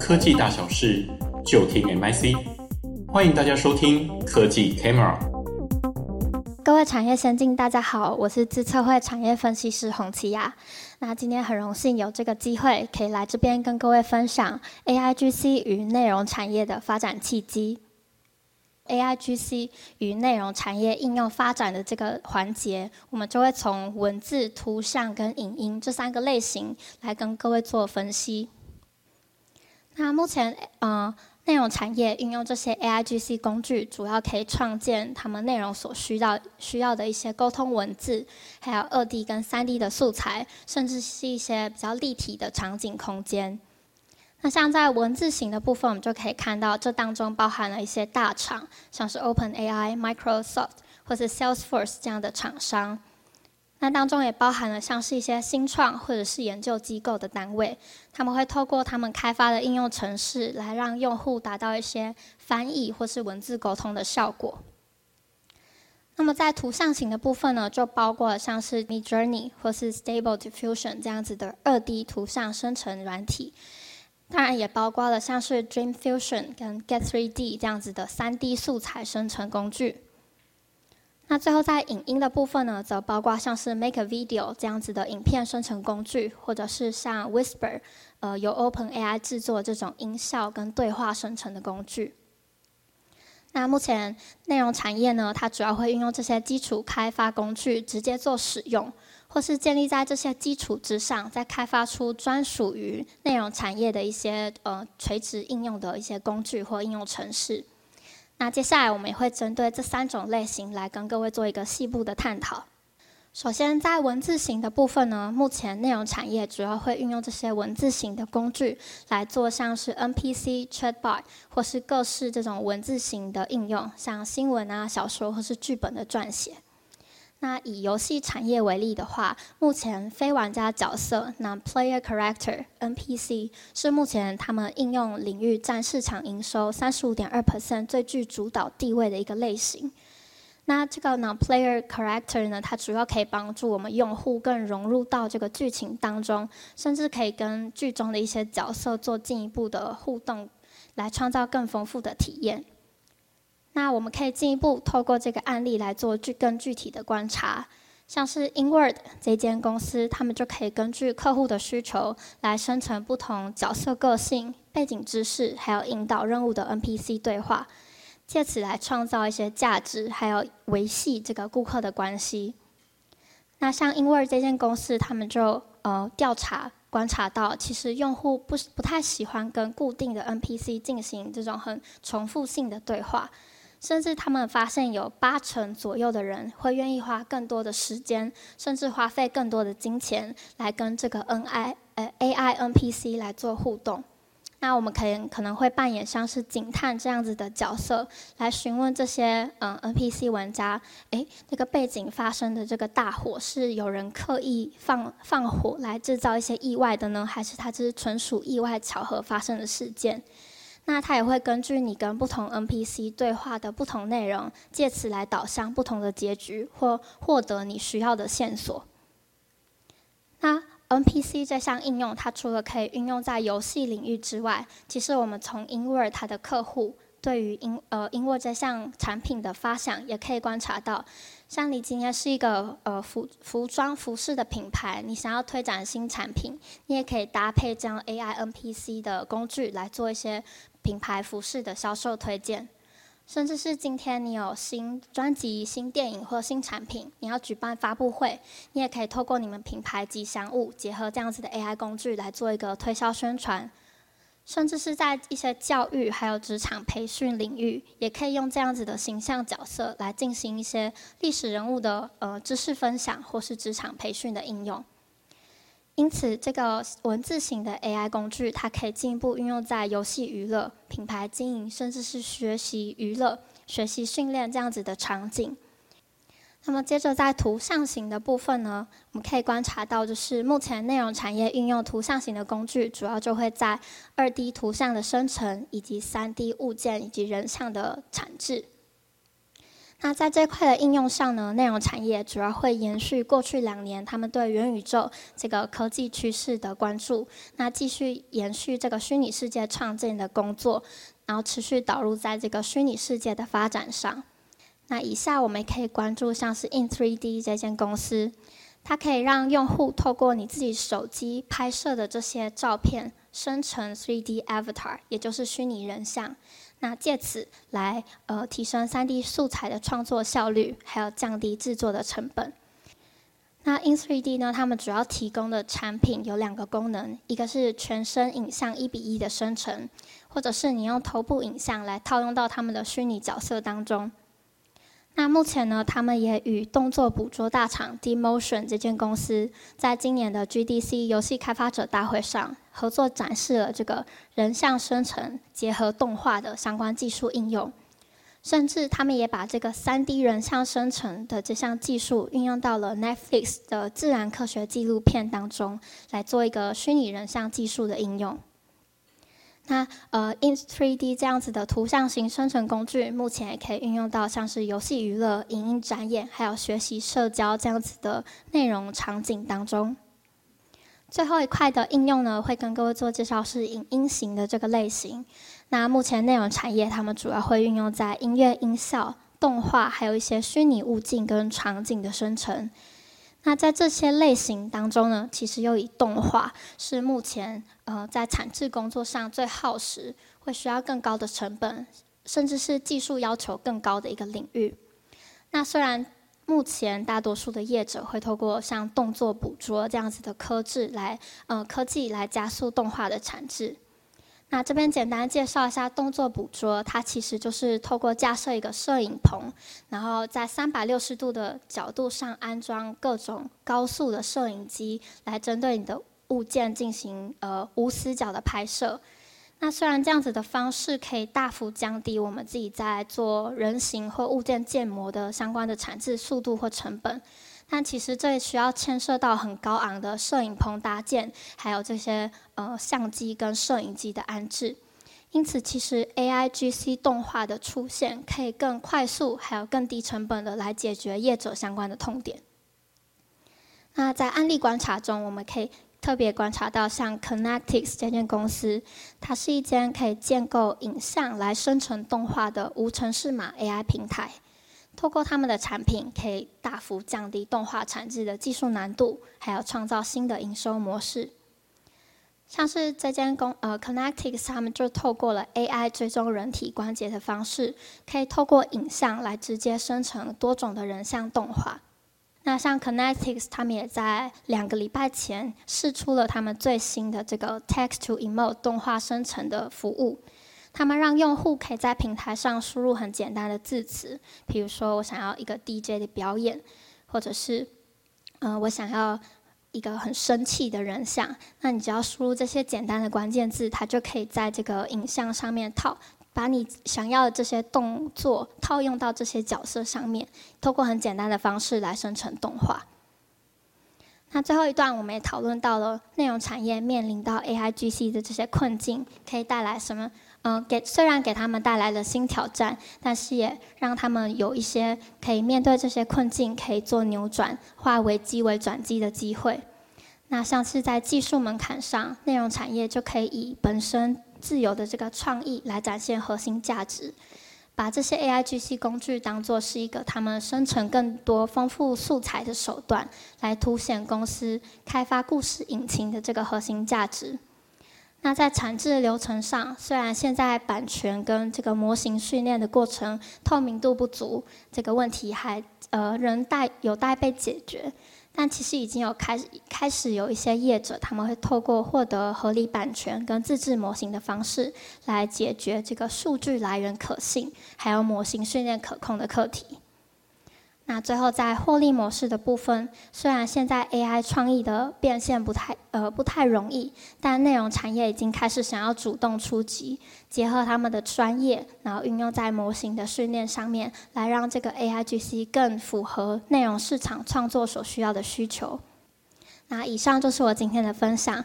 科技大小事，就听 MIC。欢迎大家收听科技 Camera。各位产业先进，大家好，我是资策会产业分析师洪琪雅。那今天很荣幸有这个机会，可以来这边跟各位分享 AIGC 与内容产业的发展契机。AIGC 与内容产业应用发展的这个环节，我们就会从文字、图像跟影音这三个类型来跟各位做分析。那目前，呃，内容产业运用这些 AIGC 工具，主要可以创建他们内容所需要需要的一些沟通文字，还有二 D 跟三 D 的素材，甚至是一些比较立体的场景空间。那像在文字型的部分，我们就可以看到，这当中包含了一些大厂，像是 OpenAI、Microsoft 或是 Salesforce 这样的厂商。那当中也包含了像是一些新创或者是研究机构的单位，他们会透过他们开发的应用程式，来让用户达到一些翻译或是文字沟通的效果。那么在图像型的部分呢，就包括了像是 Midjourney 或是 Stable Diffusion 这样子的二 D 图像生成软体。当然也包括了像是 Dream Fusion 跟 Get 3D 这样子的三 D 素材生成工具。那最后在影音的部分呢，则包括像是 Make a Video 这样子的影片生成工具，或者是像 Whisper，呃，由 OpenAI 制作这种音效跟对话生成的工具。那目前内容产业呢，它主要会运用这些基础开发工具直接做使用。或是建立在这些基础之上，再开发出专属于内容产业的一些呃垂直应用的一些工具或应用程式。那接下来我们也会针对这三种类型来跟各位做一个细部的探讨。首先，在文字型的部分呢，目前内容产业主要会运用这些文字型的工具来做像是 NPC、Chatbot 或是各式这种文字型的应用，像新闻啊、小说或是剧本的撰写。那以游戏产业为例的话，目前非玩家角色 （Non-Player Character, NPC） 是目前他们应用领域占市场营收三十五点二 percent 最具主导地位的一个类型。那这个 Non-Player Character 呢，它主要可以帮助我们用户更融入到这个剧情当中，甚至可以跟剧中的一些角色做进一步的互动，来创造更丰富的体验。那我们可以进一步透过这个案例来做具更具体的观察，像是 Inward 这间公司，他们就可以根据客户的需求来生成不同角色个性、背景知识，还有引导任务的 NPC 对话，借此来创造一些价值，还有维系这个顾客的关系。那像 Inward 这间公司，他们就呃调查观察到，其实用户不不太喜欢跟固定的 NPC 进行这种很重复性的对话。甚至他们发现有八成左右的人会愿意花更多的时间，甚至花费更多的金钱来跟这个 N I 呃 A I N P C 来做互动。那我们可能可能会扮演像是警探这样子的角色，来询问这些嗯 N P C 玩家，诶，那个背景发生的这个大火是有人刻意放放火来制造一些意外的呢，还是它只是纯属意外巧合发生的事件？那它也会根据你跟不同 NPC 对话的不同内容，借此来导向不同的结局，或获得你需要的线索。那 NPC 这项应用，它除了可以运用在游戏领域之外，其实我们从 InWord 它的客户对于 In 呃 InWord 这项产品的发想，也可以观察到。像你今天是一个呃服服装服饰的品牌，你想要推展新产品，你也可以搭配这样 AI NPC 的工具来做一些品牌服饰的销售推荐，甚至是今天你有新专辑、新电影或新产品，你要举办发布会，你也可以透过你们品牌吉祥物，结合这样子的 AI 工具来做一个推销宣传。甚至是在一些教育还有职场培训领域，也可以用这样子的形象角色来进行一些历史人物的呃知识分享，或是职场培训的应用。因此，这个文字型的 AI 工具，它可以进一步运用在游戏娱乐、品牌经营，甚至是学习娱乐、学习训练这样子的场景。那么接着在图像型的部分呢，我们可以观察到，就是目前内容产业运用图像型的工具，主要就会在二 D 图像的生成，以及三 D 物件以及人像的产制。那在这块的应用上呢，内容产业主要会延续过去两年他们对元宇宙这个科技趋势的关注，那继续延续这个虚拟世界创建的工作，然后持续导入在这个虚拟世界的发展上。那以下我们可以关注像是 In3D 这间公司，它可以让用户透过你自己手机拍摄的这些照片生成 3D Avatar，也就是虚拟人像。那借此来呃提升 3D 素材的创作效率，还有降低制作的成本。那 In3D 呢，他们主要提供的产品有两个功能，一个是全身影像一比一的生成，或者是你用头部影像来套用到他们的虚拟角色当中。那目前呢，他们也与动作捕捉大厂 Demotion 这间公司，在今年的 GDC 游戏开发者大会上合作展示了这个人像生成结合动画的相关技术应用，甚至他们也把这个 3D 人像生成的这项技术运用到了 Netflix 的自然科学纪录片当中，来做一个虚拟人像技术的应用。那呃，In3D 这样子的图像型生成工具，目前也可以运用到像是游戏娱乐、影音展演，还有学习社交这样子的内容场景当中。最后一块的应用呢，会跟各位做介绍是影音型的这个类型。那目前内容产业他们主要会运用在音乐、音效、动画，还有一些虚拟物镜跟场景的生成。那在这些类型当中呢，其实又以动画是目前呃在产制工作上最耗时，会需要更高的成本，甚至是技术要求更高的一个领域。那虽然目前大多数的业者会透过像动作捕捉这样子的科技来呃科技来加速动画的产制。那这边简单介绍一下动作捕捉，它其实就是透过架设一个摄影棚，然后在三百六十度的角度上安装各种高速的摄影机，来针对你的物件进行呃无死角的拍摄。那虽然这样子的方式可以大幅降低我们自己在做人形或物件建模的相关的产制速度或成本。但其实这也需要牵涉到很高昂的摄影棚搭建，还有这些呃相机跟摄影机的安置。因此，其实 AIGC 动画的出现，可以更快速还有更低成本的来解决业者相关的痛点。那在案例观察中，我们可以特别观察到，像 Connectix 这间公司，它是一间可以建构影像来生成动画的无程式码 AI 平台。透过他们的产品，可以大幅降低动画产制的技术难度，还有创造新的营收模式。像是这间公呃 Connectix，他们就透过了 AI 追踪人体关节的方式，可以透过影像来直接生成多种的人像动画。那像 Connectix，他们也在两个礼拜前试出了他们最新的这个 Text to Emote 动画生成的服务。他们让用户可以在平台上输入很简单的字词，比如说我想要一个 DJ 的表演，或者是，呃，我想要一个很生气的人像。那你只要输入这些简单的关键字，它就可以在这个影像上面套，把你想要的这些动作套用到这些角色上面，透过很简单的方式来生成动画。那最后一段，我们也讨论到了内容产业面临到 AIGC 的这些困境，可以带来什么？嗯，给虽然给他们带来了新挑战，但是也让他们有一些可以面对这些困境，可以做扭转，化危机为转机的机会。那像是在技术门槛上，内容产业就可以以本身自由的这个创意来展现核心价值，把这些 AIGC 工具当作是一个他们生成更多丰富素材的手段，来凸显公司开发故事引擎的这个核心价值。那在产制流程上，虽然现在版权跟这个模型训练的过程透明度不足，这个问题还呃仍待有待被解决，但其实已经有开始开始有一些业者他们会透过获得合理版权跟自制模型的方式来解决这个数据来源可信，还有模型训练可控的课题。那最后在获利模式的部分，虽然现在 AI 创意的变现不太呃不太容易，但内容产业已经开始想要主动出击，结合他们的专业，然后运用在模型的训练上面，来让这个 AIGC 更符合内容市场创作所需要的需求。那以上就是我今天的分享。